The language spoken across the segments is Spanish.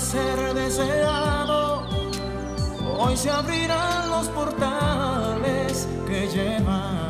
Ser deseado, hoy se abrirán los portales que llevan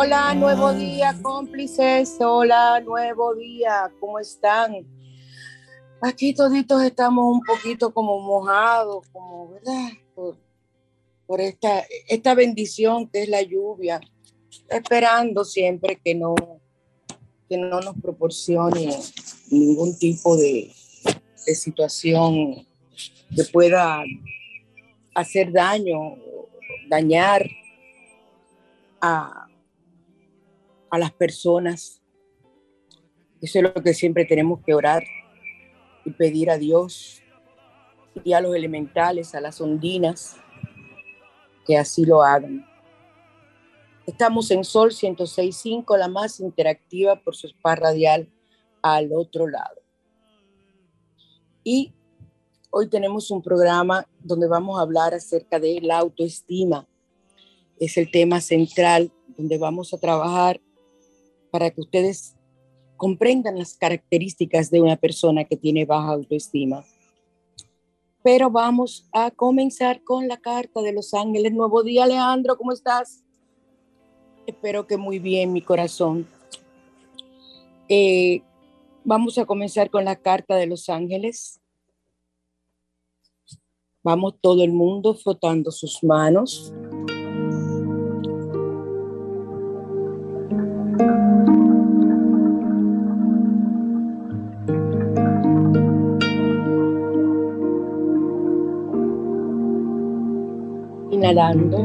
Hola, nuevo día, cómplices. Hola, nuevo día. ¿Cómo están? Aquí toditos estamos un poquito como mojados, como, ¿verdad? Por, esta, esta bendición que es la lluvia, esperando siempre que no, que no nos proporcione ningún tipo de, de situación que pueda hacer daño, dañar a, a las personas. Eso es lo que siempre tenemos que orar y pedir a Dios y a los elementales, a las ondinas, que así lo hagan. Estamos en Sol 106.5, la más interactiva por su spa radial al otro lado. Y Hoy tenemos un programa donde vamos a hablar acerca de la autoestima. Es el tema central donde vamos a trabajar para que ustedes comprendan las características de una persona que tiene baja autoestima. Pero vamos a comenzar con la carta de los ángeles. Nuevo día, Alejandro, ¿cómo estás? Espero que muy bien, mi corazón. Eh, vamos a comenzar con la carta de los ángeles. Vamos todo el mundo frotando sus manos. Inhalando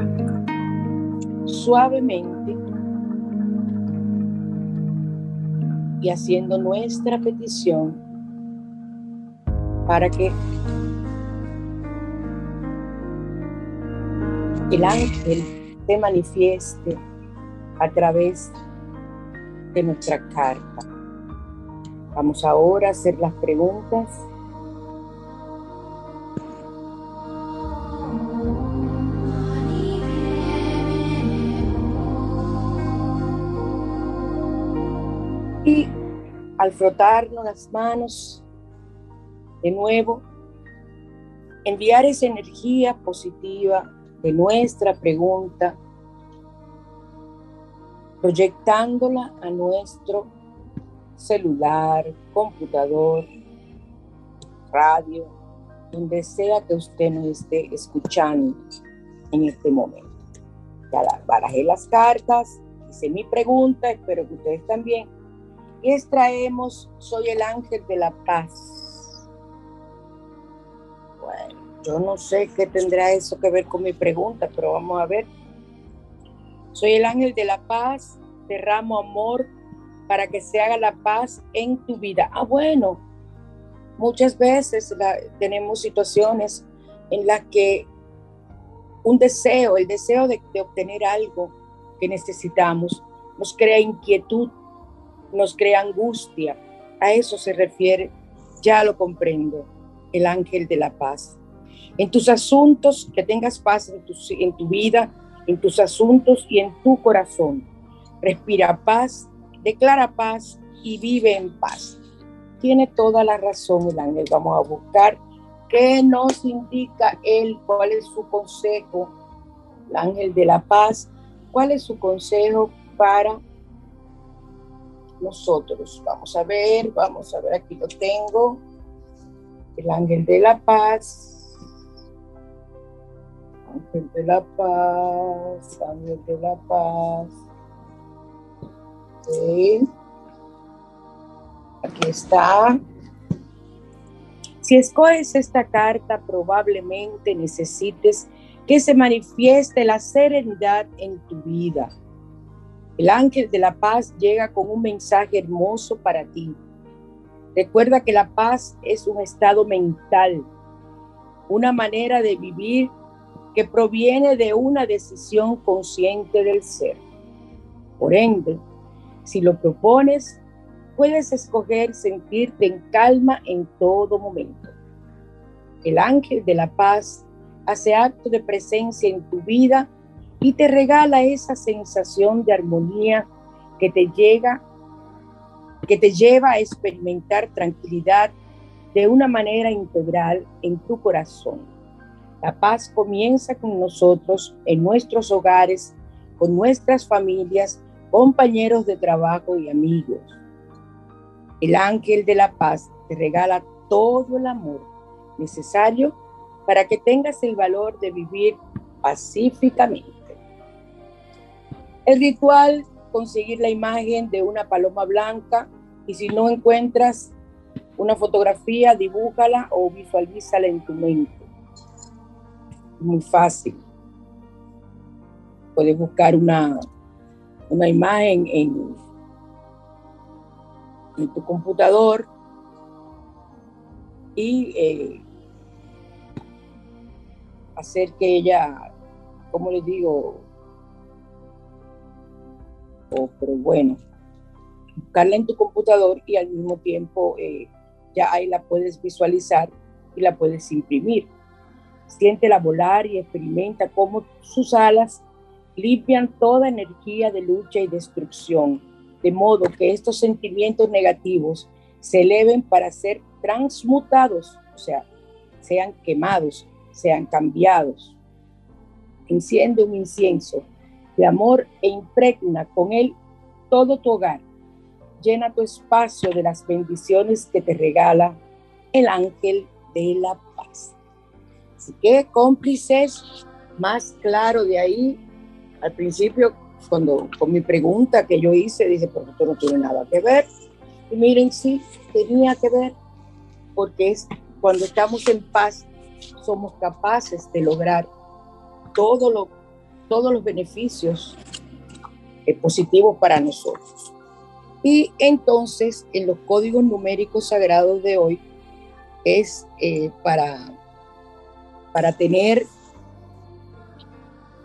suavemente y haciendo nuestra petición para que el ángel se manifieste a través de nuestra carta. Vamos ahora a hacer las preguntas. Al frotarnos las manos de nuevo, enviar esa energía positiva de nuestra pregunta, proyectándola a nuestro celular, computador, radio, donde sea que usted nos esté escuchando en este momento. Ya barajé las cartas, hice mi pregunta, espero que ustedes también. Y extraemos, soy el ángel de la paz. Bueno, yo no sé qué tendrá eso que ver con mi pregunta, pero vamos a ver. Soy el ángel de la paz, derramo amor para que se haga la paz en tu vida. Ah, bueno, muchas veces tenemos situaciones en las que un deseo, el deseo de, de obtener algo que necesitamos, nos crea inquietud, nos crea angustia. A eso se refiere, ya lo comprendo, el ángel de la paz en tus asuntos, que tengas paz en tu, vida, en tus asuntos y en tu corazón. Respira paz, declara paz y vive en paz. Tiene toda la razón el ángel. Vamos a buscar qué nos indica él, cuál es su consejo, el ángel de la paz, cuál es su consejo para nosotros. Vamos a ver, vamos a ver, aquí lo tengo. El ángel de la paz Ángel de la paz, ángel de la paz. Aquí está. Si escoges esta carta, probablemente necesites que se manifieste la serenidad en tu vida. El ángel de la paz llega con un mensaje hermoso para ti. Recuerda que la paz es un estado mental, una manera de vivir que proviene de una decisión consciente del ser. Por ende, si lo propones, puedes escoger sentirte en calma en todo momento. El ángel de la paz hace acto de presencia en tu vida y te regala esa sensación de armonía que te llega que te lleva a experimentar tranquilidad de una manera integral en tu corazón. La paz comienza con nosotros, en nuestros hogares, con nuestras familias, compañeros de trabajo y amigos. El ángel de la paz te regala todo el amor necesario para que tengas el valor de vivir pacíficamente. El ritual, conseguir la imagen de una paloma blanca y si no encuentras una fotografía, dibújala o visualízala en tu mente muy fácil. Puedes buscar una, una imagen en, tu computador y eh, hacer que ella, como les digo, pero bueno, buscarla en tu computador y al mismo tiempo eh, ya ahí la puedes visualizar y la puedes imprimir. Siéntela volar y experimenta cómo sus alas limpian toda energía de lucha y destrucción, de modo que estos sentimientos negativos se eleven para ser transmutados, o sea, sean quemados, sean cambiados. Enciende un incienso de amor e impregna con él todo tu hogar. Llena tu espacio de las bendiciones que te regala el ángel de la paz. Así que cómplices, más claro de ahí, al principio, cuando con mi pregunta que yo hice, dice, pero esto no tiene nada que ver. Y miren, sí, tenía que ver, porque es cuando estamos en paz, somos capaces de lograr todo lo, todos los beneficios eh, positivos para nosotros. Y entonces en los códigos numéricos sagrados de hoy es eh, para, para tener,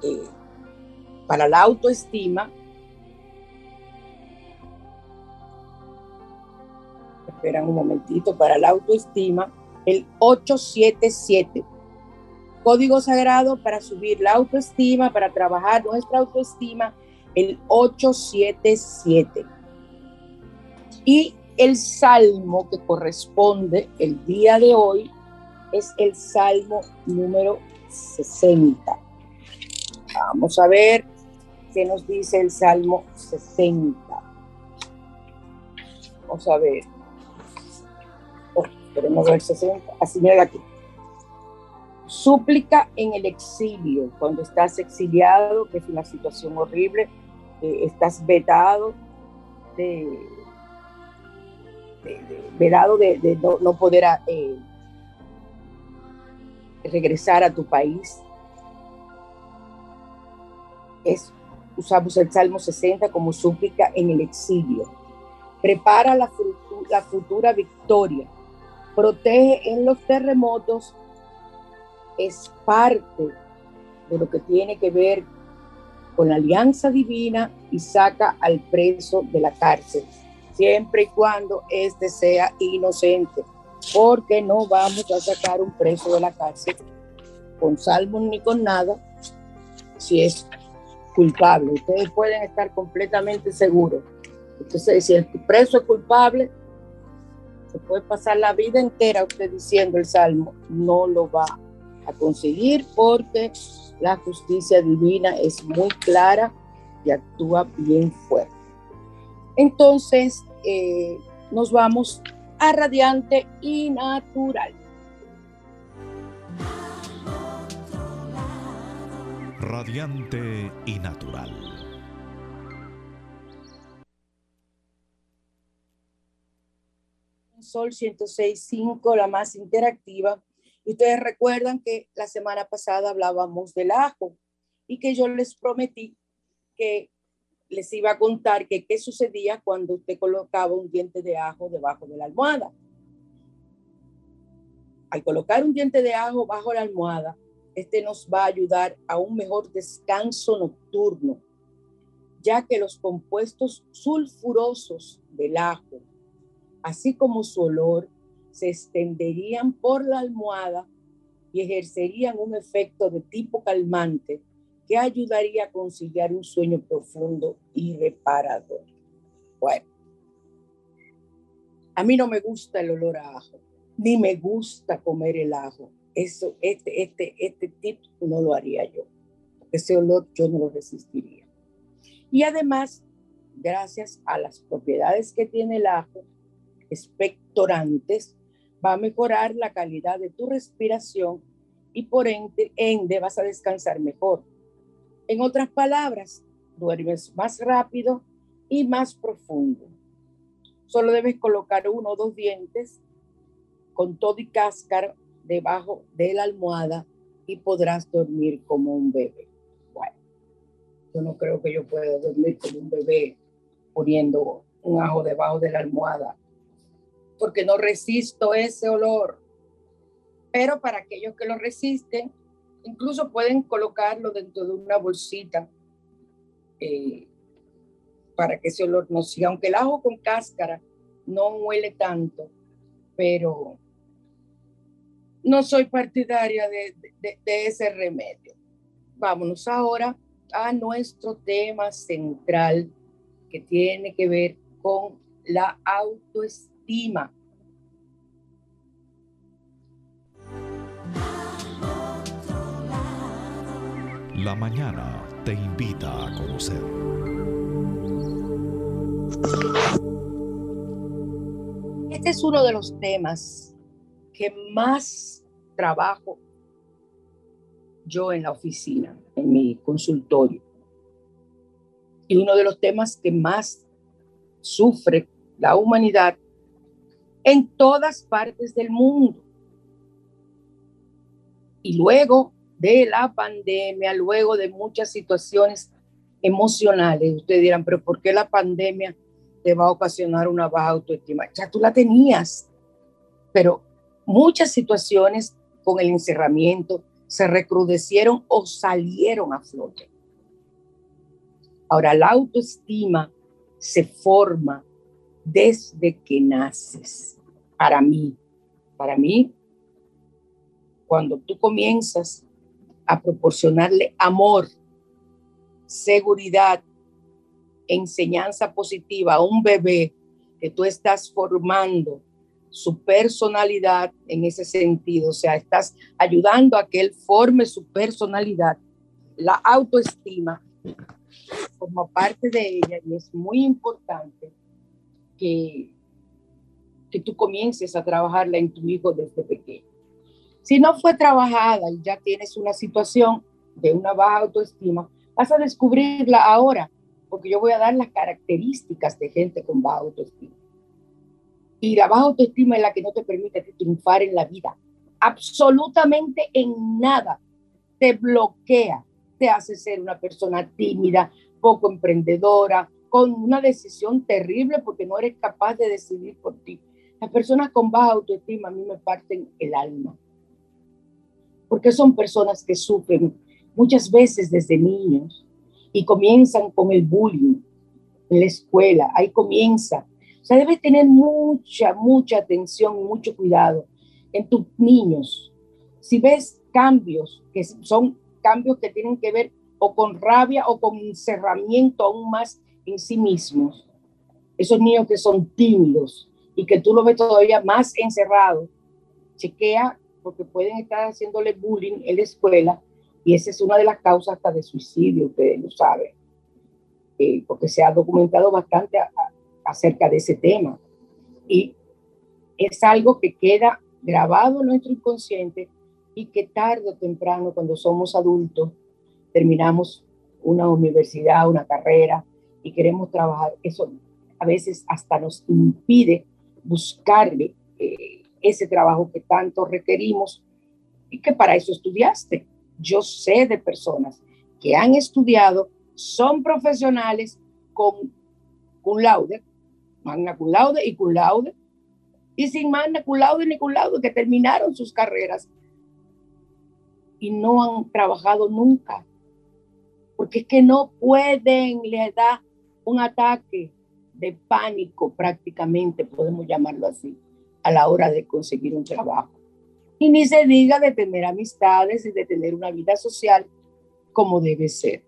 eh, para la autoestima, esperan un momentito, para la autoestima, el 877. Código sagrado para subir la autoestima, para trabajar nuestra autoestima, el 877. Y el salmo que corresponde el día de hoy es el salmo número 60. Vamos a ver qué nos dice el salmo 60. Vamos a ver. Queremos ver 60. Así mira aquí. Súplica en el exilio, cuando estás exiliado, que es una situación horrible, estás vetado de, vedado de, no, poder eh, regresar a tu país. Es, usamos el Salmo 60 como súplica en el exilio. Prepara la, la futura victoria protege en los terremotos es parte de lo que tiene que ver con la alianza divina y saca al preso de la cárcel, siempre y cuando éste sea inocente, porque no vamos a sacar un preso de la cárcel con salmos ni con nada si es culpable. Ustedes pueden estar completamente seguros. Entonces, si el preso es culpable, se puede pasar la vida entera usted diciendo el salmo, no lo va a conseguir porque la justicia divina es muy clara y actúa bien fuerte. Entonces, eh, nos vamos a radiante y natural. Radiante y natural. Sol 106.5, la más interactiva. Ustedes recuerdan que la semana pasada hablábamos del ajo y que yo les prometí que les iba a contar que qué sucedía cuando usted colocaba un diente de ajo debajo de la almohada. Al colocar un diente de ajo bajo la almohada, este nos va a ayudar a un mejor descanso nocturno, ya que los compuestos sulfurosos del ajo así como su olor, se extenderían por la almohada y ejercerían un efecto de tipo calmante que ayudaría a conciliar un sueño profundo y reparador. Bueno, a mí no me gusta el olor a ajo, ni me gusta comer el ajo. Eso, este, este, este tip no lo haría yo. Ese olor yo no lo resistiría. Y además, gracias a las propiedades que tiene el ajo, expectorantes, va a mejorar la calidad de tu respiración y por ende, ende vas a descansar mejor. En otras palabras, duermes más rápido y más profundo. Solo debes colocar uno o dos dientes con todo y cáscara debajo de la almohada y podrás dormir como un bebé. Bueno, yo no creo que yo pueda dormir como un bebé poniendo un ajo debajo de la almohada porque no resisto ese olor. Pero para aquellos que lo resisten, incluso pueden colocarlo dentro de una bolsita eh, para que ese olor no siga. Aunque el ajo con cáscara no huele tanto, pero no soy partidaria de, de ese remedio. Vámonos ahora a nuestro tema central que tiene que ver con la autoestima la mañana te invita a conocer. Este es uno de los temas que más trabajo yo en la oficina, en mi consultorio. Y uno de los temas que más sufre la humanidad en todas partes del mundo. Y luego de la pandemia, luego de muchas situaciones emocionales. Ustedes dirán, pero ¿por qué la pandemia te va a ocasionar una baja autoestima? Ya tú la tenías, pero muchas situaciones con el encerramiento se recrudecieron o salieron a flote. Ahora, la autoestima se forma desde que naces. Para mí, para mí, cuando tú comienzas a proporcionarle amor, seguridad, enseñanza positiva a un bebé que tú estás formando su personalidad en ese sentido, o sea, estás ayudando a que él forme su personalidad, la autoestima como parte de ella y es muy importante que, que tú comiences a trabajarla en tu hijo desde pequeño. Si no fue trabajada y ya tienes una situación de una baja autoestima, vas a descubrirla ahora, porque yo voy a dar las características de gente con baja autoestima. Y la baja autoestima es la que no te permite triunfar en la vida. Absolutamente en nada. Te bloquea, te hace ser una persona tímida, poco emprendedora, con una decisión terrible porque no eres capaz de decidir por ti. Las personas con baja autoestima a mí me parten el alma, porque son personas que sufren muchas veces desde niños y comienzan con el bullying en la escuela, ahí comienza. O sea, debes tener mucha, mucha atención mucho cuidado en tus niños. Si ves cambios que son cambios que tienen que ver o con rabia o con encerramiento aún más en sí mismos. Esos niños que son tímidos y que tú lo ves todavía más encerrado, chequea porque pueden estar haciéndole bullying en la escuela y esa es una de las causas hasta de suicidio, ustedes lo saben, eh, porque se ha documentado bastante acerca de ese tema. Y es algo que queda grabado en nuestro inconsciente y que tarde o temprano, cuando somos adultos, terminamos una universidad, una carrera y queremos trabajar, eso a veces hasta nos impide buscarle eh, ese trabajo que tanto requerimos y que para eso estudiaste. Yo sé de personas que han estudiado, son profesionales con cum magna cum laude y cum y sin magna cum laude ni cum laude, que terminaron sus carreras y no han trabajado nunca porque es que no pueden, les da un ataque de pánico prácticamente, podemos llamarlo así, a la hora de conseguir un trabajo. Y ni se diga de tener amistades y de tener una vida social como debe ser.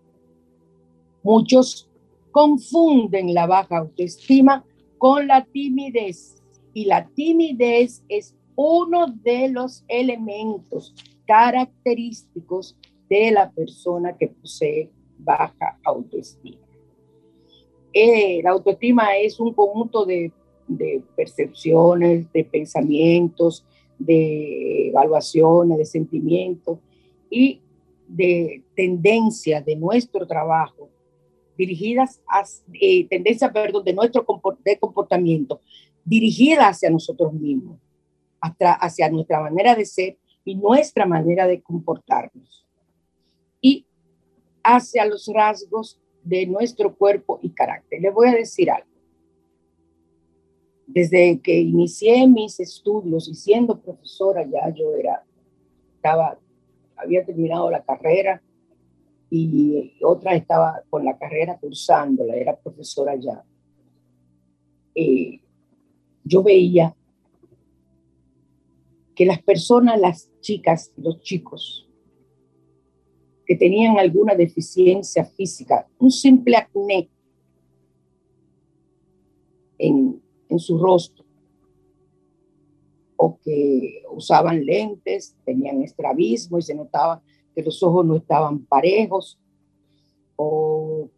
Muchos confunden la baja autoestima con la timidez y la timidez es uno de los elementos característicos de la persona que posee baja autoestima. Eh, la autoestima es un conjunto de, percepciones, de pensamientos, de evaluaciones, de sentimientos y de tendencias de nuestro trabajo dirigidas a eh, tendencia, perdón, de nuestro comportamiento dirigida hacia nosotros mismos, hacia nuestra manera de ser y nuestra manera de comportarnos. Y hacia los rasgos de nuestro cuerpo y carácter. Les voy a decir algo. Desde que inicié mis estudios y siendo profesora ya yo era, estaba, había terminado la carrera y otra estaba con la carrera cursándola, era profesora ya. Eh, yo veía que las personas, las chicas, los chicos, que tenían alguna deficiencia física, un simple acné en, en su rostro, o que usaban lentes, tenían estrabismo y se notaba que los ojos no estaban parejos, o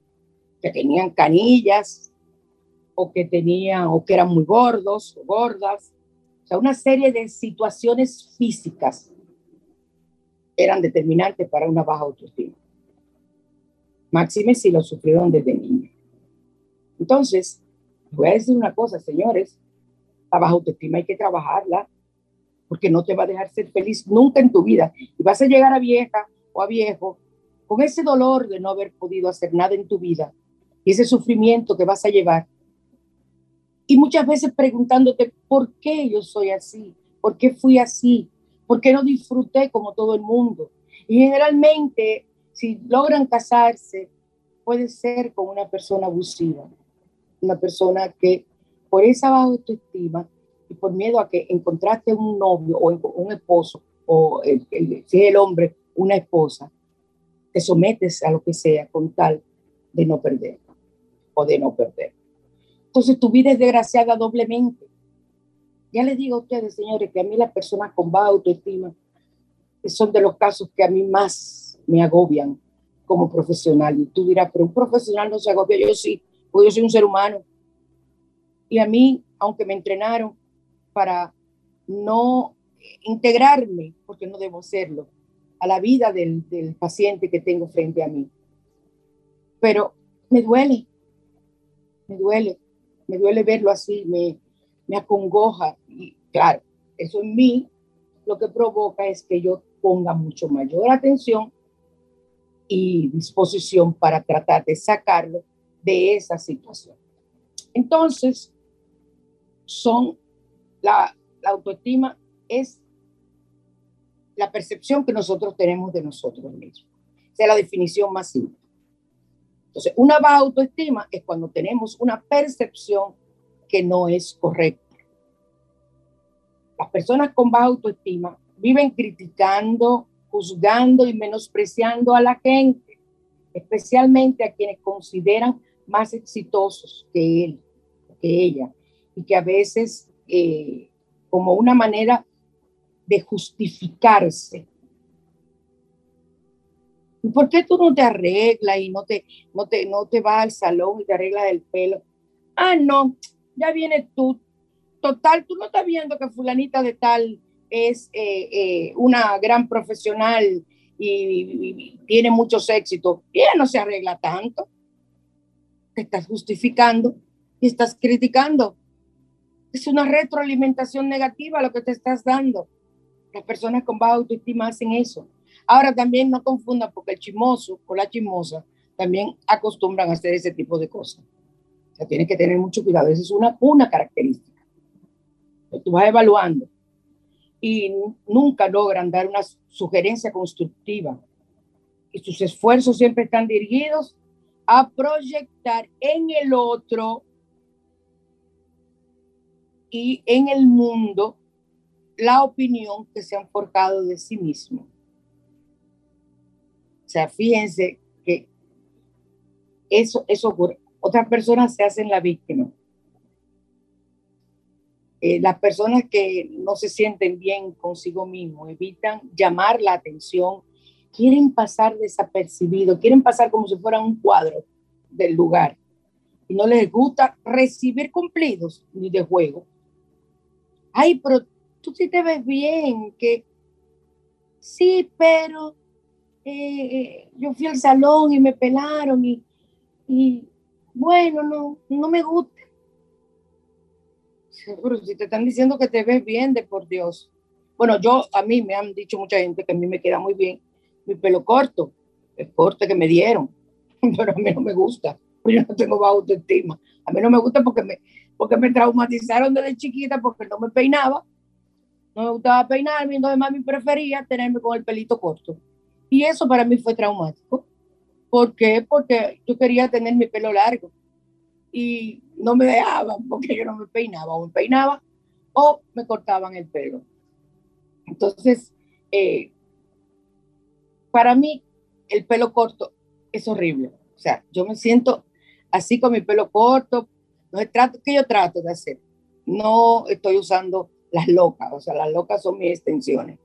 que tenían canillas, o que tenían, o que eran muy gordos gordas, o sea, una serie de situaciones físicas eran determinantes para una baja autoestima. Máxime si lo sufrieron desde niño. Entonces, voy a decir una cosa, señores, la baja autoestima hay que trabajarla porque no te va a dejar ser feliz nunca en tu vida. Y vas a llegar a vieja o a viejo, con ese dolor de no haber podido hacer nada en tu vida y ese sufrimiento que vas a llevar. Y muchas veces preguntándote, ¿por qué yo soy así? ¿Por qué fui así? ¿Por qué no disfruté como todo el mundo? Y generalmente, si logran casarse, puede ser con una persona abusiva, una persona que por esa baja autoestima y por miedo a que encontraste un novio o un esposo, o el, si es el hombre, una esposa, te sometes a lo que sea con tal de no perder o de no perder. Entonces tu vida es desgraciada doblemente. Ya les digo a ustedes, señores, que a mí las personas con baja autoestima son de los casos que a mí más me agobian como profesional. Y tú dirás, pero un profesional no se agobia. Yo sí, porque yo soy un ser humano. Y a mí, aunque me entrenaron para no integrarme, porque no debo hacerlo, a la vida del, del paciente que tengo frente a mí. Pero me duele, me duele, me duele verlo así, me, me acongoja. Y claro, eso en mí lo que provoca es que yo ponga mucho mayor atención y disposición para tratar de sacarlo de esa situación. Entonces, son la, autoestima es la percepción que nosotros tenemos de nosotros mismos. Esa es la definición más simple. Entonces, una baja autoestima es cuando tenemos una percepción que no es correcta. Las personas con baja autoestima viven criticando, juzgando y menospreciando a la gente, especialmente a quienes consideran más exitosos que él, que ella, y que a veces eh, como una manera de justificarse. ¿Y por qué tú no te arreglas y no te, no te, no te vas al salón y te arreglas el pelo? Ah, no, ya viene tú. Total, tú no estás viendo que fulanita de tal es eh, eh, una gran profesional y, tiene muchos éxitos. Y ella no se arregla tanto. Te estás justificando y estás criticando. Es una retroalimentación negativa lo que te estás dando. Las personas con baja autoestima hacen eso. Ahora también no confundan porque el chismoso o la chismosa también acostumbran a hacer ese tipo de cosas. O sea, tienes que tener mucho cuidado. Esa es una, una característica. Tú vas evaluando y nunca logran dar una sugerencia constructiva. Y sus esfuerzos siempre están dirigidos a proyectar en el otro y en el mundo la opinión que se han forjado de sí mismo. O sea, fíjense que eso, eso ocurre. Otras personas se hacen la víctima. Eh, las personas que no se sienten bien consigo mismo evitan llamar la atención, quieren pasar desapercibido, quieren pasar como si fueran un cuadro del lugar y no les gusta recibir cumplidos ni de juego ay, pero tú sí te ves bien, que sí, pero eh, eh, yo fui al salón y me pelaron y, y bueno, no, no me gusta. Seguro, si te están diciendo que te ves bien, de por Dios. Bueno, yo, a mí me han dicho mucha gente que a mí me queda muy bien mi pelo corto, el corte que me dieron, pero a mí no me gusta, porque yo no tengo baja autoestima. A mí no me gusta porque me, porque me traumatizaron desde chiquita porque no me peinaba, no me gustaba peinarme, entonces mami prefería tenerme con el pelito corto. Y eso para mí fue traumático. ¿Por qué? Porque yo quería tener mi pelo largo y no me dejaban porque yo no me peinaba, o me peinaba o me cortaban el pelo. Entonces, eh, para mí, el pelo corto es horrible. O sea, yo me siento así con mi pelo corto, no trato, ¿Qué yo trato de hacer? No estoy usando las locas, o sea, las locas son mis extensiones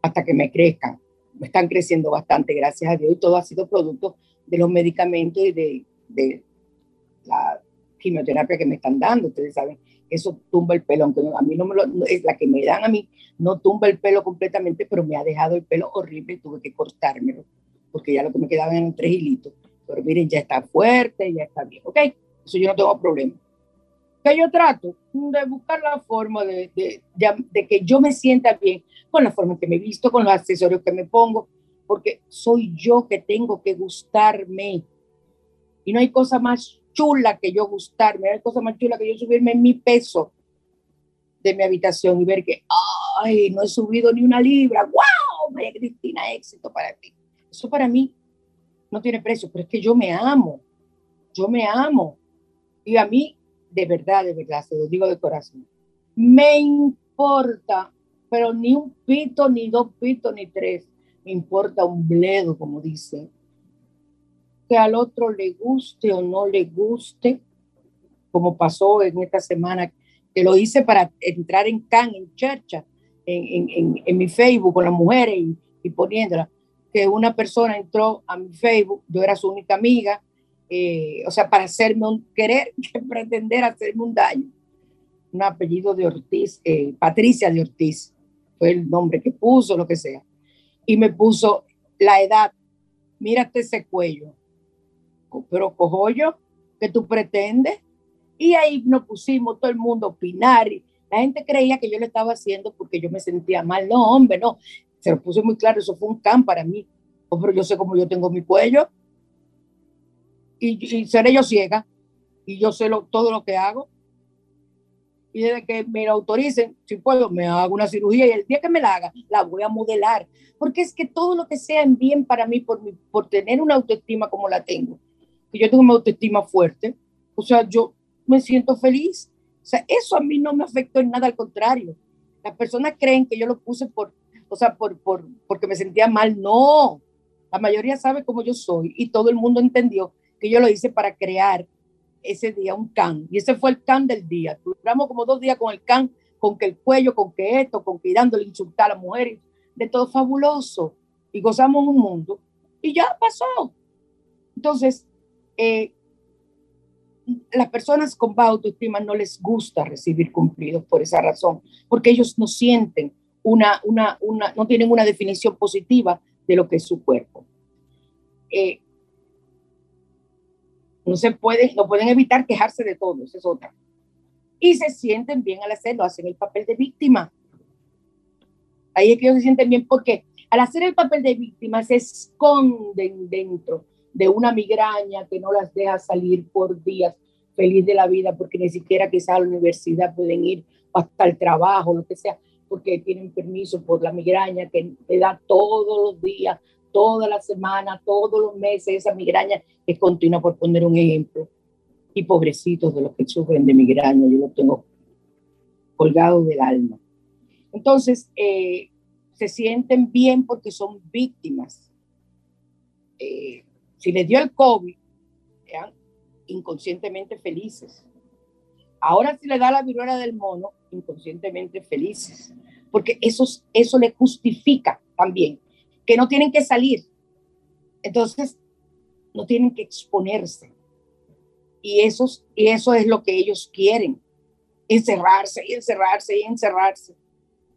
hasta que me crezcan. Me están creciendo bastante, gracias a Dios, y todo ha sido producto de los medicamentos y de, de quimioterapia que me están dando. Ustedes saben, eso tumba el pelo, aunque a mí no me lo, es la que me dan a mí, no tumba el pelo completamente, pero me ha dejado el pelo horrible tuve que cortármelo, porque ya lo que me quedaba eran tres hilitos. Pero miren, ya está fuerte, ya está bien, ¿ok? Eso yo no tengo problema. Que yo trato de buscar la forma de, de, de, que yo me sienta bien con la forma que me visto, con los accesorios que me pongo. porque soy yo que tengo que gustarme. Y no hay cosa más chula que yo gustarme, hay cosa más chula que yo subirme en mi peso de mi habitación y ver que, ay, no he subido ni una libra, wow, María Cristina, éxito para ti. Eso para mí no tiene precio, pero es que yo me amo, yo me amo. Y a mí, de verdad, de verdad, se lo digo de corazón, me importa, pero ni un pito, ni dos pitos, ni tres, me importa un bledo, como dice. Que al otro le guste o no le guste, como pasó en esta semana, que lo hice para entrar en Can, en Chercha, en, en, en, mi Facebook con las mujeres y, y poniéndola, que una persona entró a mi Facebook, yo era su única amiga, eh, o sea, para hacerme un querer, que pretender hacerme un daño. Un apellido de Ortiz, eh, Patricia de Ortiz, fue el nombre que puso, lo que sea. Y me puso la edad, mírate ese cuello, pero cojollo, que tú pretendes. Y ahí nos pusimos todo el mundo a opinar. Y la gente creía que yo lo estaba haciendo porque yo me sentía mal. No, hombre, no. Se lo puse muy claro, eso fue un can para mí. Oh, pero yo sé cómo yo tengo mi cuello y, seré yo ciega y yo sé lo, todo lo que hago. Y desde que me lo autoricen, si puedo, me hago una cirugía y el día que me la haga, la voy a modelar. Porque es que todo lo que sea en bien para mí, por, mi, por tener una autoestima como la tengo, que yo tengo una autoestima fuerte, o sea, yo me siento feliz. O sea, eso a mí no me afectó en nada, al contrario. Las personas creen que yo lo puse por, o sea, por, por, porque me sentía mal. No, la mayoría sabe cómo yo soy y todo el mundo entendió que yo lo hice para crear ese día un can. Y ese fue el can del día. Duramos como dos días con el can, con que el cuello, con que esto, con que dándole insultar a las mujeres, de todo fabuloso. Y gozamos un mundo. Y ya pasó. Entonces, eh, las personas con baja autoestima no les gusta recibir cumplidos por esa razón, porque ellos no sienten una, una, una no tienen una definición positiva de lo que es su cuerpo. Eh, no se puede, no pueden evitar quejarse de todo, esa es otra. Y se sienten bien al hacerlo, hacen el papel de víctima. Ahí es que ellos se sienten bien porque al hacer el papel de víctima se esconden dentro de una migraña que no las deja salir por días feliz de la vida porque ni siquiera quizás a la universidad pueden ir hasta el trabajo, lo que sea, porque tienen permiso por la migraña que te da todos los días toda la semana, todos los meses, esa migraña es continua, por poner un ejemplo. Y pobrecitos de los que sufren de migraña, yo los tengo colgados del alma. Entonces, eh, se sienten bien porque son víctimas. Eh, si les dio el COVID, eran inconscientemente felices. Ahora si le da la viruela del mono, inconscientemente felices. Porque eso, eso le justifica también que no tienen que salir. Entonces, no tienen que exponerse. Y, esos, y eso es lo que ellos quieren, encerrarse y encerrarse y encerrarse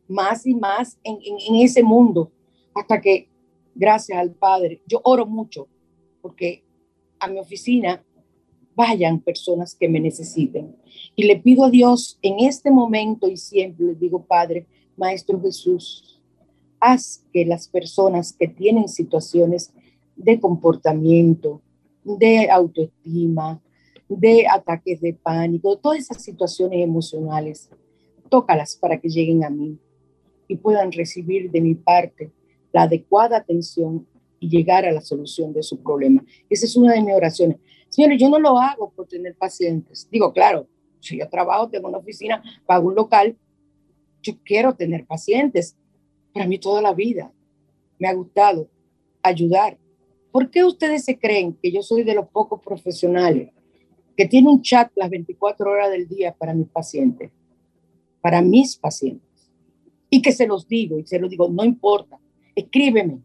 más y más en, en, ese mundo, hasta que, gracias al Padre, yo oro mucho porque a mi oficina vayan personas que me necesiten. Y le pido a Dios en este momento y siempre les digo, Padre, Maestro Jesús, haz que las personas que tienen situaciones de comportamiento, de autoestima, de ataques de pánico, todas esas situaciones emocionales, tócalas para que lleguen a mí y puedan recibir de mi parte la adecuada atención y llegar a la solución de su problema. Esa es una de mis oraciones. Señores, yo no lo hago por tener pacientes. Digo, claro, si yo trabajo, tengo una oficina, pago un local, yo quiero tener pacientes, para mí toda la vida me ha gustado ayudar. ¿Por qué ustedes se creen que yo soy de los pocos profesionales que tiene un chat las 24 horas del día para mis pacientes? Para mis pacientes. Y que se los digo, y se los digo, no importa, escríbeme.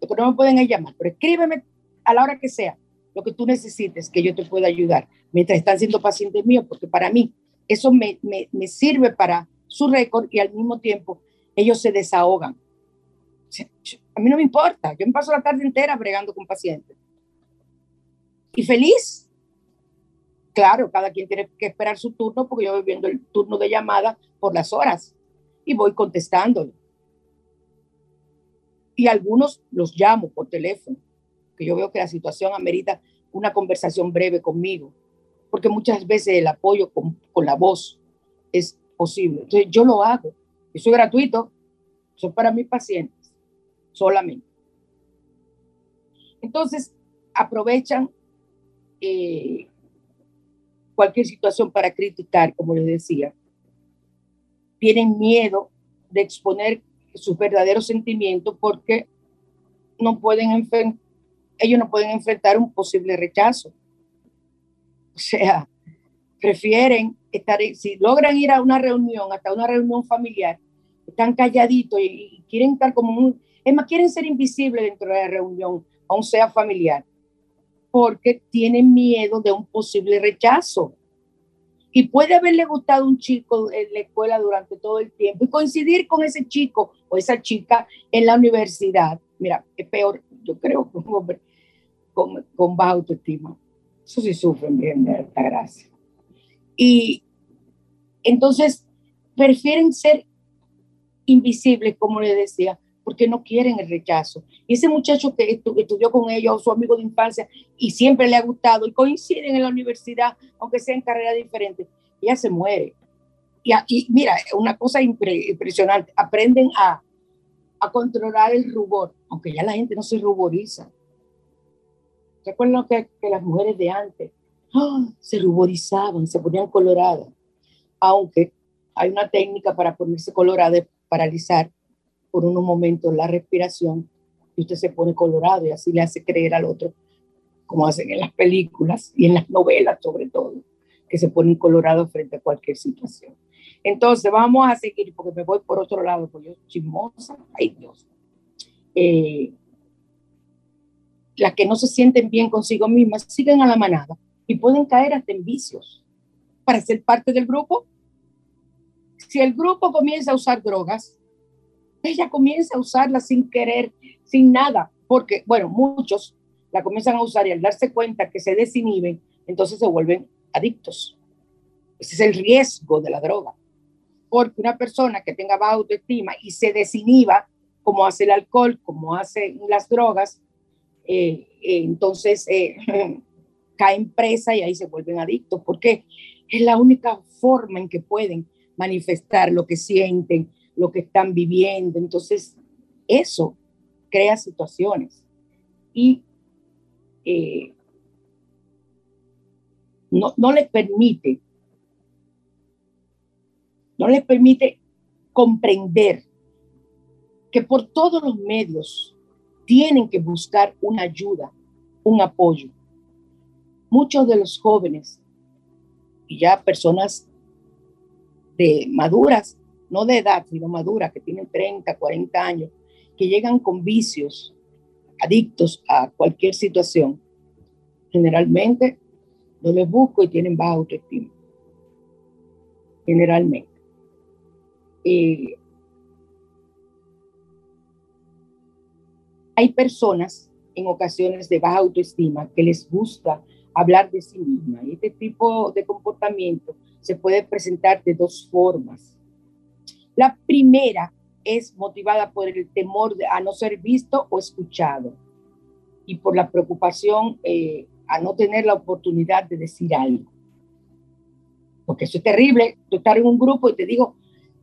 No me pueden llamar, pero escríbeme a la hora que sea, lo que tú necesites, que yo te pueda ayudar, mientras están siendo pacientes míos, porque para mí eso me, me, me sirve para su récord y al mismo tiempo ellos se desahogan. A mí no me importa, yo me paso la tarde entera bregando con pacientes. Y feliz. Claro, cada quien tiene que esperar su turno porque yo voy viendo el turno de llamada por las horas y voy contestándole. Y algunos los llamo por teléfono, que yo veo que la situación amerita una conversación breve conmigo, porque muchas veces el apoyo con, la voz es posible. Entonces yo lo hago. Eso es gratuito. Es para mis pacientes solamente. Entonces aprovechan eh, cualquier situación para criticar, como les decía. Tienen miedo de exponer sus verdaderos sentimientos porque no pueden ellos no pueden enfrentar un posible rechazo. O sea, prefieren estar, si logran ir a una reunión, hasta una reunión familiar, están calladitos y, quieren estar como un, es más, quieren ser invisibles dentro de la reunión, aun sea familiar, porque tienen miedo de un posible rechazo. Y puede haberle gustado un chico en la escuela durante todo el tiempo y coincidir con ese chico o esa chica en la universidad. Mira, es peor, yo creo, que un hombre con, con baja autoestima. Eso sí sufren bien de alta gracia. Y entonces prefieren ser invisibles, como le decía, porque no quieren el rechazo. Y ese muchacho que estudió con ellos, su amigo de infancia, y siempre le ha gustado, y coinciden en la universidad, aunque sea en carreras diferentes, ella se muere. Y, mira, una cosa impresionante, aprenden a, a controlar el rubor, aunque ya la gente no se ruboriza. Recuerden que, que las mujeres de antes ¡ah! se ruborizaban, se ponían coloradas, aunque hay una técnica para ponerse colorada, paralizar por unos momentos la respiración y usted se pone colorado y así le hace creer al otro, como hacen en las películas y en las novelas sobre todo, que se ponen colorados frente a cualquier situación. Entonces, vamos a seguir, porque me voy por otro lado, porque yo chismosa, ay Dios. Eh, las que no se sienten bien consigo mismas siguen a la manada y pueden caer hasta en vicios para ser parte del grupo. Si el grupo comienza a usar drogas, ella comienza a usarla sin querer, sin nada, porque, bueno, muchos la comienzan a usar y al darse cuenta que se desinhiben, entonces se vuelven adictos. Ese es el riesgo de la droga. Porque una persona que tenga baja autoestima y se desinhiba, como hace el alcohol, como hacen las drogas, eh, eh, entonces eh, caen presa y ahí se vuelven adictos, porque es la única forma en que pueden manifestar lo que sienten, lo que están viviendo. Entonces, eso crea situaciones y eh, no, no les permite, no les permite comprender que por todos los medios tienen que buscar una ayuda, un apoyo. Muchos de los jóvenes y ya personas de maduras no de edad, sino madura, que tienen 30, 40 años, que llegan con vicios, adictos a cualquier situación, generalmente no les busco y tienen baja autoestima. Generalmente. hay personas en ocasiones de baja autoestima que les gusta hablar de sí misma. Y este tipo de comportamiento se puede presentar de dos formas. La primera es motivada por el temor a no ser visto o escuchado y por la preocupación eh, a no tener la oportunidad de decir algo. Porque eso es terrible, tú estar en un grupo y te digo,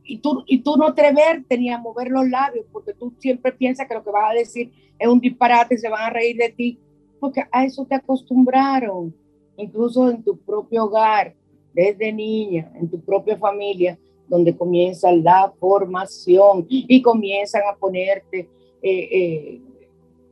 y tú, y tú no atreverte ni a mover los labios, porque tú siempre piensas que lo que vas a decir es un disparate, se van a reír de ti, porque a eso te acostumbraron, incluso en tu propio hogar, desde niña, en tu propia familia, donde comienza la formación y comienzan a ponerte, eh, eh,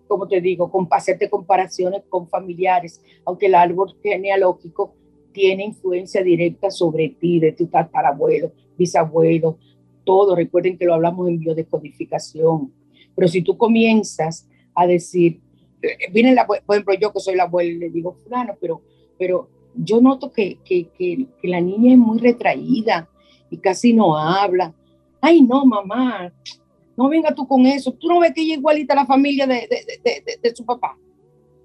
como te digo, con, hacerte comparaciones con familiares, aunque el árbol genealógico tiene influencia directa sobre ti, de tu tatarabuelo, bisabuelo, todo. Recuerden que lo hablamos en biodescodificación. Pero si tú comienzas a decir, eh, viene por ejemplo, yo que soy la abuela, le digo, fulano, pero, pero yo noto que, que, que la niña es muy retraída, y casi no habla. Ay, no, mamá, no venga tú con eso. Tú no ves que ella igualita a la familia de, de, su papá.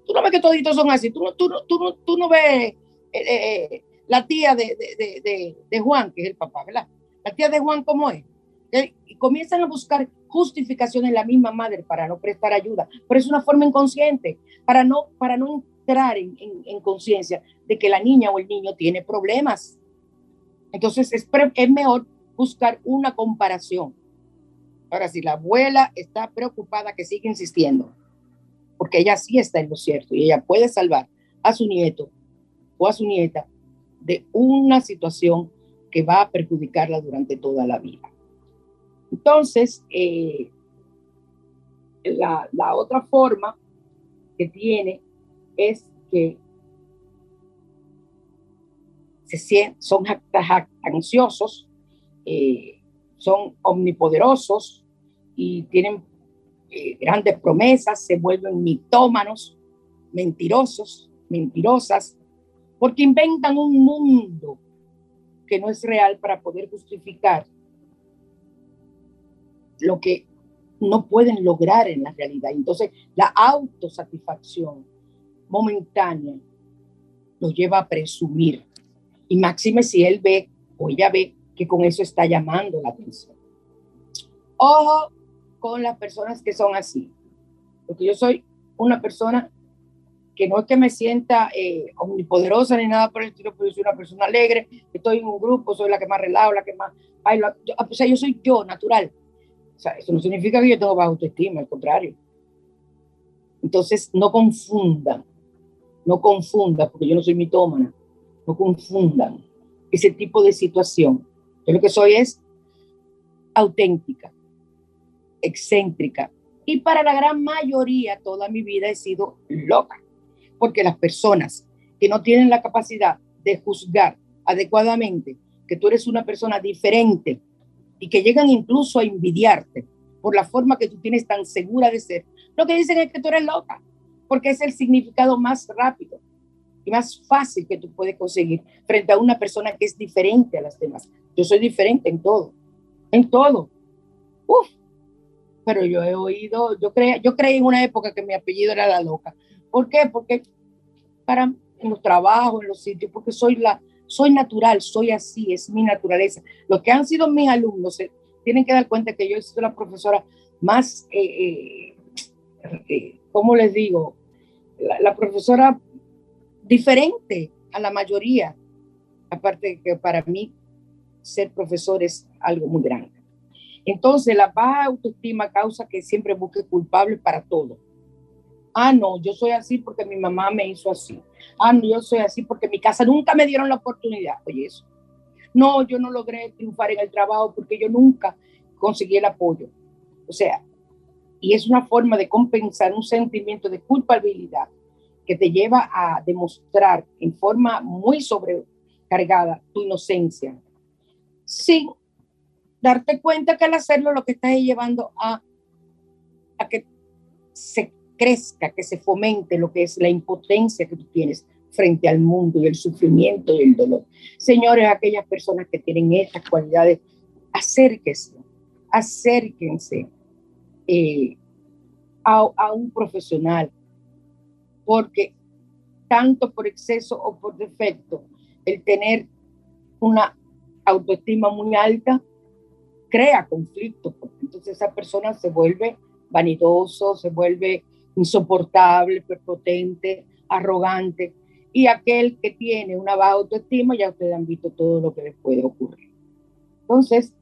Tú no ves que toditos son así. Tú no, tú tú tú no ves eh, eh, la tía de, Juan, que es el papá, ¿verdad? La tía de Juan, ¿cómo es? Y comienzan a buscar justificación en la misma madre para no prestar ayuda, pero es una forma inconsciente, para no, para no entrar en, en, conciencia de que la niña o el niño tiene problemas. Entonces es, mejor buscar una comparación. Ahora, si la abuela está preocupada, que sigue insistiendo, porque ella sí está en lo cierto y ella puede salvar a su nieto o a su nieta de una situación que va a perjudicarla durante toda la vida. Entonces, eh, la, otra forma que tiene es que se son ansiosos, eh, son omnipoderosos y tienen eh, grandes promesas, se vuelven mitómanos, mentirosos, mentirosas, porque inventan un mundo que no es real para poder justificar lo que no pueden lograr en la realidad. Entonces, la autosatisfacción momentánea lo lleva a presumir. Y máxime si él ve o ella ve que con eso está llamando la atención. Ojo con las personas que son así, porque yo soy una persona que no es que me sienta eh, omnipoderosa ni nada por el estilo, pero yo soy una persona alegre, estoy en un grupo, soy la que más relajo, la que más bailo, o sea, yo soy yo, natural. O sea, eso no significa que yo tengo baja autoestima, al contrario. Entonces, no confundan, no confundan, porque yo no soy mitómana, no confundan ese tipo de situación. Yo lo que soy es auténtica, excéntrica, y para la gran mayoría toda mi vida he sido loca, porque las personas que no tienen la capacidad de juzgar adecuadamente que tú eres una persona diferente y que llegan incluso a envidiarte por la forma que tú tienes tan segura de ser, lo que dicen es que tú eres loca, porque es el significado más rápido más fácil que tú puedes conseguir frente a una persona que es diferente a las demás. Yo soy diferente en todo, en todo. Uf, pero yo he oído, yo creí, yo creí en una época que mi apellido era la loca. ¿Por qué? Porque para en los trabajos, en los sitios, porque soy la, soy natural, soy así, es mi naturaleza. Los que han sido mis alumnos tienen que dar cuenta que yo he sido la profesora más, eh, eh, eh, ¿cómo les digo? La, profesora diferente a la mayoría. Aparte que para mí ser profesor es algo muy grande. Entonces, la baja autoestima causa que siempre busque culpable para todo. Ah, no, yo soy así porque mi mamá me hizo así. Ah, no, yo soy así porque mi casa nunca me dieron la oportunidad. Oye, eso. No, yo no logré triunfar en el trabajo porque yo nunca conseguí el apoyo. O sea, y es una forma de compensar un sentimiento de culpabilidad que te lleva a demostrar en forma muy sobrecargada tu inocencia, sin darte cuenta que al hacerlo lo que estás llevando a, a que se crezca, que se fomente lo que es la impotencia que tú tienes frente al mundo y el sufrimiento y el dolor. Señores, aquellas personas que tienen estas cualidades, acérquense, acérquense eh, a, a un profesional, porque tanto por exceso o por defecto, el tener una autoestima muy alta crea conflictos, porque entonces esa persona se vuelve vanidoso, se vuelve insoportable, prepotente, arrogante. Y aquel que tiene una baja autoestima, ya ustedes han visto todo lo que les puede ocurrir. Entonces,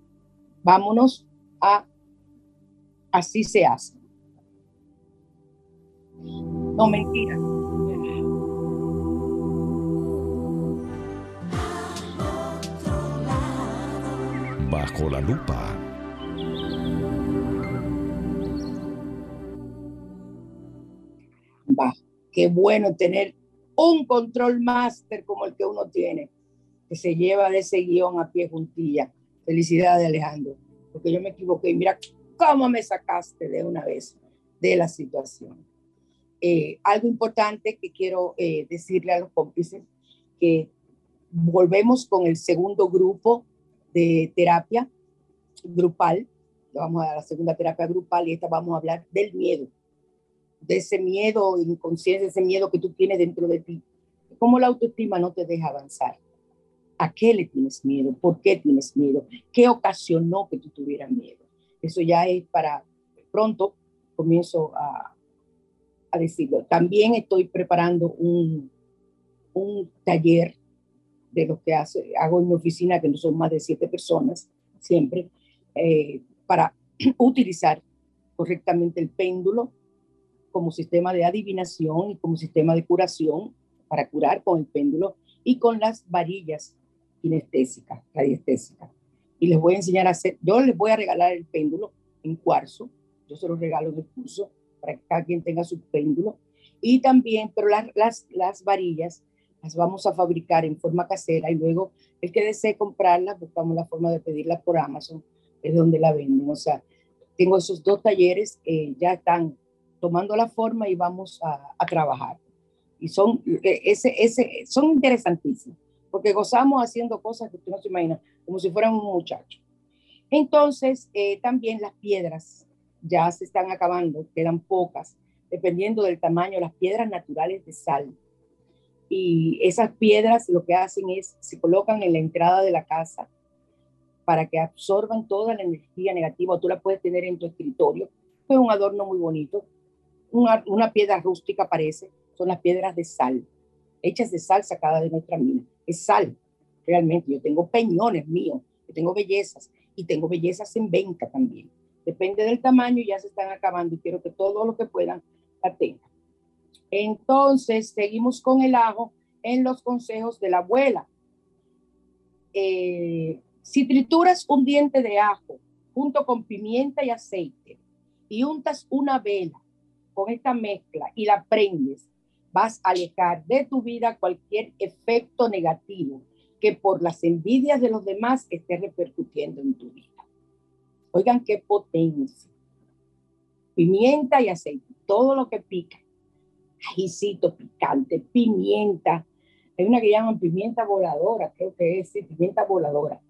vámonos a así se hace. No mentira. Bajo la lupa Qué bueno tener un control máster como el que uno tiene, que se lleva de ese guion a pie juntilla. Felicidades, Alejandro, porque yo me equivoqué y mira cómo me sacaste de una vez de la situación. Eh, algo importante que quiero eh, decirle a los cómplices, que volvemos con el segundo grupo de terapia grupal, vamos a la segunda terapia grupal y esta vamos a hablar del miedo de ese miedo inconsciente, ese miedo que tú tienes dentro de ti. Cómo la autoestima no te deja avanzar. ¿A qué le tienes miedo? ¿Por qué tienes miedo? ¿Qué ocasionó que tú tuvieras miedo? Eso ya es para pronto, comienzo a, a decirlo. También estoy preparando un, un taller de lo que hace, hago en mi oficina, que no son más de siete personas, siempre, eh, para utilizar correctamente el péndulo como sistema de adivinación y como sistema de curación para curar con el péndulo y con las varillas kinestésicas, radiestésicas. Y les voy a enseñar a hacer, yo les voy a regalar el péndulo en cuarzo, yo se los regalo en el curso para que cada quien tenga su péndulo. Y también, pero las, las, las varillas las vamos a fabricar en forma casera y luego el que desee comprarlas, buscamos la forma de pedirlas por Amazon, es donde la venden. O sea, tengo esos dos talleres, eh, ya están tomando la forma y vamos a, a trabajar. Y son, eh, ese, ese, son interesantísimos, porque gozamos haciendo cosas que usted no se imagina, como si fueran un muchacho. Entonces, eh, también las piedras ya se están acabando, quedan pocas, dependiendo del tamaño, las piedras naturales de sal y esas piedras lo que hacen es, se colocan en la entrada de la casa para que absorban toda la energía negativa. Tú la puedes tener en tu escritorio. Es un adorno muy bonito. Una, una piedra rústica parece. Son las piedras de sal, hechas de sal sacada de nuestra mina. Es sal, realmente. Yo tengo peñones míos, yo tengo bellezas y tengo bellezas en venta también. Depende del tamaño, ya se están acabando y quiero que todo lo que puedan la tengan. Entonces, seguimos con el ajo en los consejos de la abuela. Eh, si trituras un diente de ajo junto con pimienta y aceite y untas una vela con esta mezcla y la prendes, vas a alejar de tu vida cualquier efecto negativo que por las envidias de los demás esté repercutiendo en tu vida. Oigan qué potencia. Pimienta y aceite, todo lo que pica ajicito picante, pimienta. Hay una que llaman pimienta voladora, creo que es, pimienta voladora.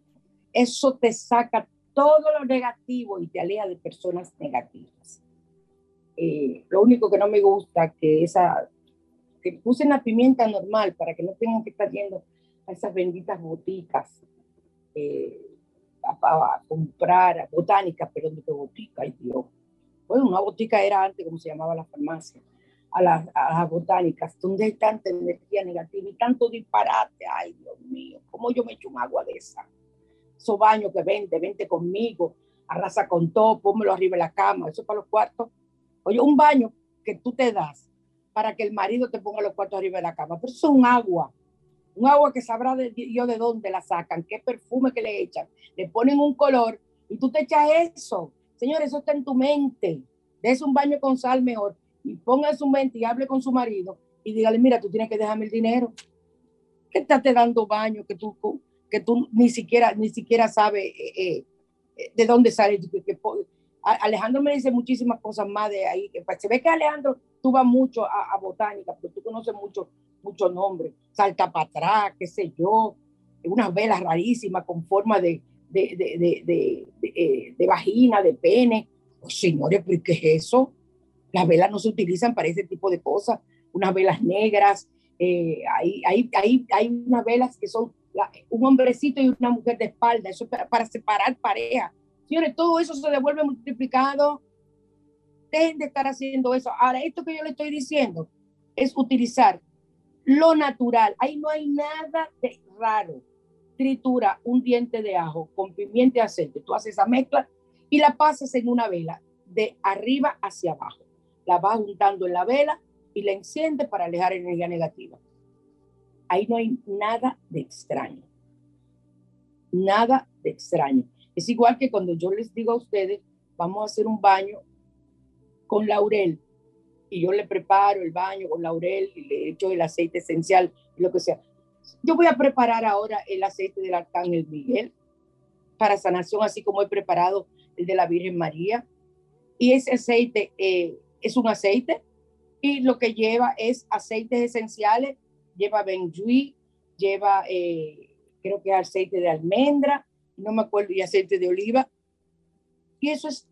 Eso te saca todo lo negativo y te aleja de personas negativas. Eh, lo único que no me gusta que esa que usen la pimienta normal para que no tengan que estar yendo a esas benditas boticas eh, a, comprar botánicas, pero de botica, ay Dios. Bueno, una botica era antes como se llamaba la farmacia a las, botánicas, donde hay tanta energía negativa y tanto disparate. Ay, Dios mío, ¿cómo yo me echo un agua de esa? Esos baños que vente, vente conmigo, arrasa con todo, pónmelo arriba de la cama, eso es para los cuartos. Oye, un baño que tú te das para que el marido te ponga los cuartos arriba de la cama, pero eso es un agua, un agua que sabrá de, yo de dónde la sacan, qué perfume que le echan, le ponen un color y tú te echas eso. Señor, eso está en tu mente. Es un baño con sal mejor y ponga su mente y hable con su marido y dígale, mira, tú tienes que dejarme el dinero. ¿Qué estás te dando baño que tú, que tú ni siquiera, ni siquiera sabes eh, eh, de dónde sale? Alejandro me dice muchísimas cosas más de ahí. Se ve que Alejandro tú vas mucho a, botánica, porque tú conoces mucho, muchos nombres. Salta para atrás, qué sé yo, unas velas rarísimas con forma de, de, de, de, de eh, vagina, de pene. Oh, señores, ¿pero qué es eso? Las velas no se utilizan para ese tipo de cosas, unas velas negras, eh, hay, hay, hay, hay, unas velas que son un hombrecito y una mujer de espalda, eso es para, separar pareja. Señores, todo eso se devuelve multiplicado. Dejen de estar haciendo eso. Ahora, esto que yo le estoy diciendo es utilizar lo natural. Ahí no hay nada de raro. Tritura un diente de ajo con pimienta y aceite. Tú haces esa mezcla y la pasas en una vela de arriba hacia abajo la va juntando en la vela y la enciende para alejar energía negativa. Ahí no hay nada de extraño. Nada de extraño. Es igual que cuando yo les digo a ustedes, vamos a hacer un baño con laurel y yo le preparo el baño con laurel y le echo el aceite esencial lo que sea. Yo voy a preparar ahora el aceite del Arcángel Miguel para sanación, así como he preparado el de la Virgen María. Y ese aceite eh, es un aceite y lo que lleva es aceites esenciales, lleva benjuí, lleva eh, creo que aceite de almendra, no me acuerdo, y aceite de oliva. Y eso es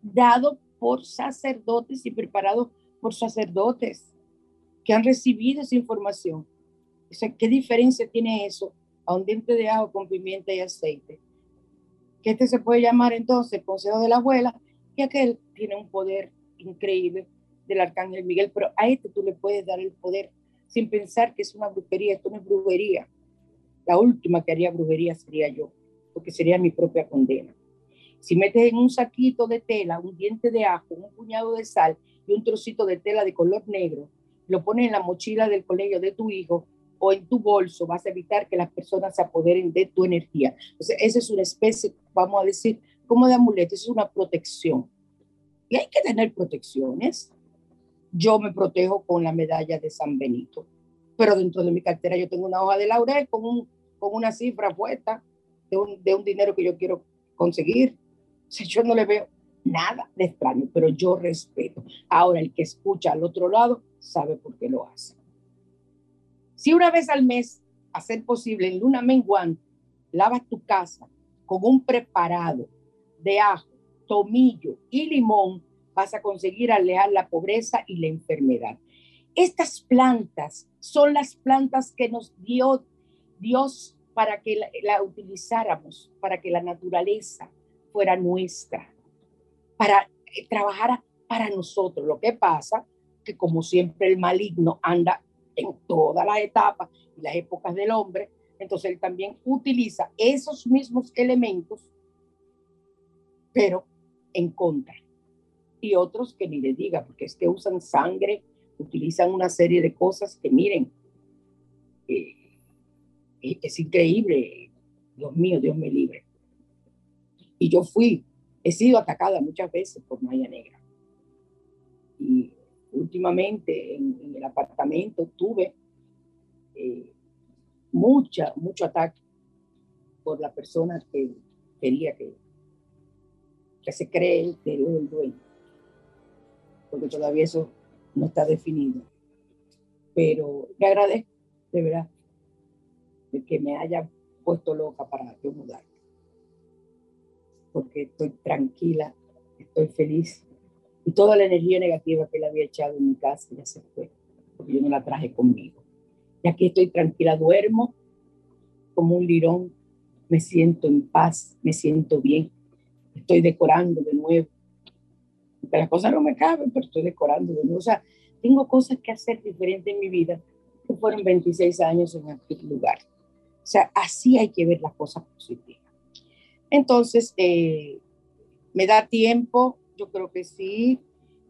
dado por sacerdotes y preparado por sacerdotes que han recibido esa información. O ¿Qué diferencia tiene eso a un diente de ajo con pimienta y aceite. Que este se puede llamar entonces el consejo de la abuela, que aquel tiene un poder increíble del arcángel Miguel, pero a este tú le puedes dar el poder sin pensar que es una brujería, esto no es brujería. La última que haría brujería sería yo, porque sería mi propia condena. Si metes en un saquito de tela un diente de ajo, un puñado de sal y un trocito de tela de color negro, lo pones en la mochila del colegio de tu hijo o en tu bolso, vas a evitar que las personas se apoderen de tu energía. Entonces, esa es una especie, vamos a decir, como de amuleto, es una protección. Y hay que tener protecciones. Yo me protejo con la medalla de San Benito, pero dentro de mi cartera yo tengo una hoja de laurel con, un, con una cifra puesta de un, de un dinero que yo quiero conseguir. O yo no le veo nada de extraño, pero yo respeto. Ahora, el que escucha al otro lado sabe por qué lo hace. Si una vez al mes, a ser posible, en luna menguante, lavas tu casa con un preparado de ajo, tomillo y limón, vas a conseguir alejar la pobreza y la enfermedad. Estas plantas son las plantas que nos dio Dios para que la, utilizáramos, para que la naturaleza fuera nuestra, para eh, trabajar para nosotros. Lo que pasa que como siempre el maligno anda en todas las etapas y las épocas del hombre, entonces él también utiliza esos mismos elementos, pero en contra. Y otros que ni le diga, porque es que usan sangre, utilizan una serie de cosas que miren, eh, eh, es increíble, Dios mío, Dios me libre. Y yo fui, he sido atacada muchas veces por Maya Negra. Y últimamente en, el apartamento tuve eh, mucha, mucho ataque por la persona que quería que, que se cree que es el dueño, porque todavía eso no está definido. Pero le agradezco, de verdad, de que me haya puesto loca para yo mudar, porque estoy tranquila, estoy feliz y toda la energía negativa que él había echado en mi casa ya se fue, porque yo no la traje conmigo. Y aquí estoy tranquila, duermo como un lirón, me siento en paz, me siento bien, estoy decorando de nuevo. Aunque las cosas no me caben, pero estoy decorando de nuevo. O sea, tengo cosas que hacer diferentes en mi vida, que fueron 26 años en aquel lugar. O sea, así hay que ver las cosas positivas. Entonces, eh, me da tiempo yo creo que sí,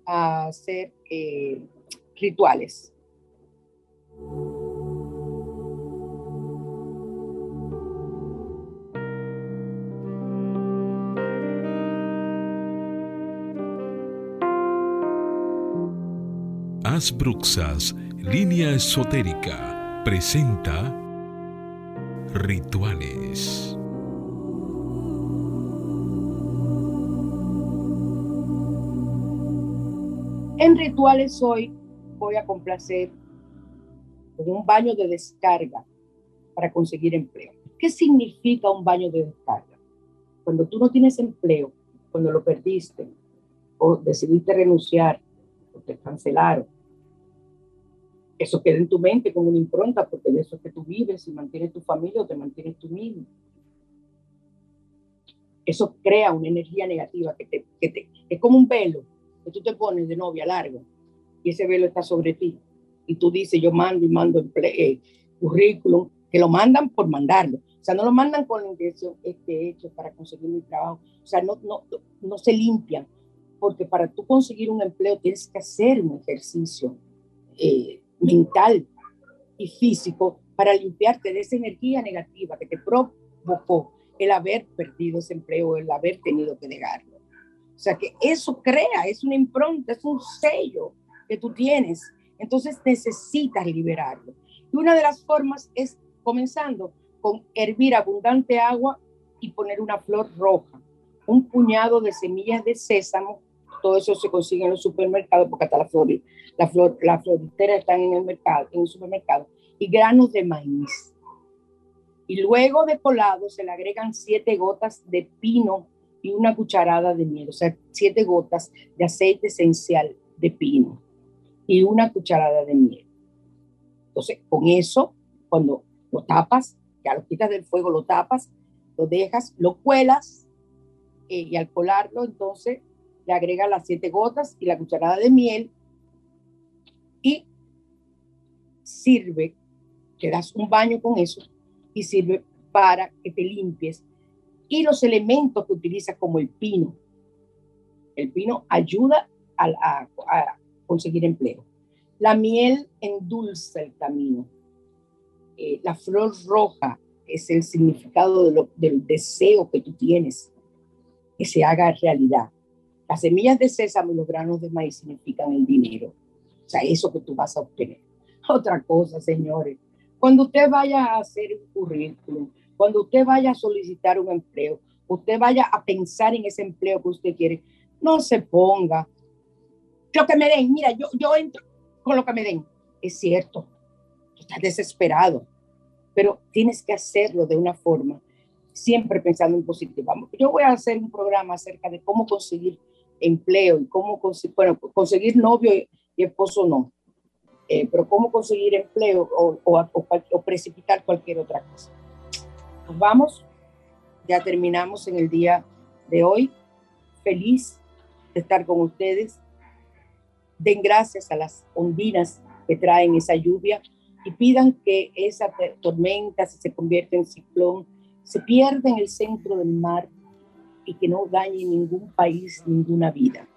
a hacer eh, rituales. Asbruxas, línea esotérica, presenta rituales. En rituales hoy voy a complacer con un baño de descarga para conseguir empleo. ¿Qué significa un baño de descarga? Cuando tú no tienes empleo, cuando lo perdiste o decidiste renunciar o te cancelaron, eso queda en tu mente como una impronta porque de eso es que tú vives y mantienes tu familia o te mantienes tú mismo. Eso crea una energía negativa que te, que es como un velo que tú te pones de novia largo y ese velo está sobre ti y tú dices yo mando y mando eh, currículum, que lo mandan por mandarlo. O sea, no lo mandan con la intención, este hecho para conseguir mi trabajo. O sea, no, no, no se limpian, porque para tú conseguir un empleo tienes que hacer un ejercicio eh, mental y físico para limpiarte de esa energía negativa que te provocó el haber perdido ese empleo, el haber tenido que negarlo. O sea que eso crea, es una impronta, es un sello que tú tienes. Entonces necesitas liberarlo. Y una de las formas es comenzando con hervir abundante agua y poner una flor roja, un puñado de semillas de sésamo. Todo eso se consigue en los supermercados porque hasta la flor, la flor, la floristera están en el mercado, en el supermercado y granos de maíz. Y luego de colado se le agregan siete gotas de pino y una cucharada de miel, o sea, siete gotas de aceite esencial de pino y una cucharada de miel. Entonces, con eso, cuando lo tapas, Ya lo quitas del fuego, lo tapas, lo dejas, lo cuelas eh, y al colarlo entonces le agregas las siete gotas y la cucharada de miel y sirve, te das un baño con eso y sirve para que te limpies. Y los elementos que utilizas como el pino. El pino ayuda a, conseguir empleo. La miel endulza el camino. Eh, la flor roja es el significado del deseo que tú tienes que se haga realidad. Las semillas de sésamo y los granos de maíz significan el dinero. O sea, eso que tú vas a obtener. Otra cosa, señores, cuando usted vaya a hacer un currículum, cuando usted vaya a solicitar un empleo, usted vaya a pensar en ese empleo que usted quiere, no se ponga lo que me den, mira, yo, yo entro con lo que me den. Es cierto, estás desesperado, pero tienes que hacerlo de una forma siempre pensando en positivo. Yo voy a hacer un programa acerca de cómo conseguir empleo y cómo bueno, conseguir novio y, esposo no, eh, pero cómo conseguir empleo o, o, o, precipitar cualquier otra cosa. Nos vamos, ya terminamos en el día de hoy. Feliz de estar con ustedes. Den gracias a las ondinas que traen esa lluvia y pidan que esa tormenta, si se convierte en ciclón, se pierda en el centro del mar y que no dañe ningún país, ninguna vida.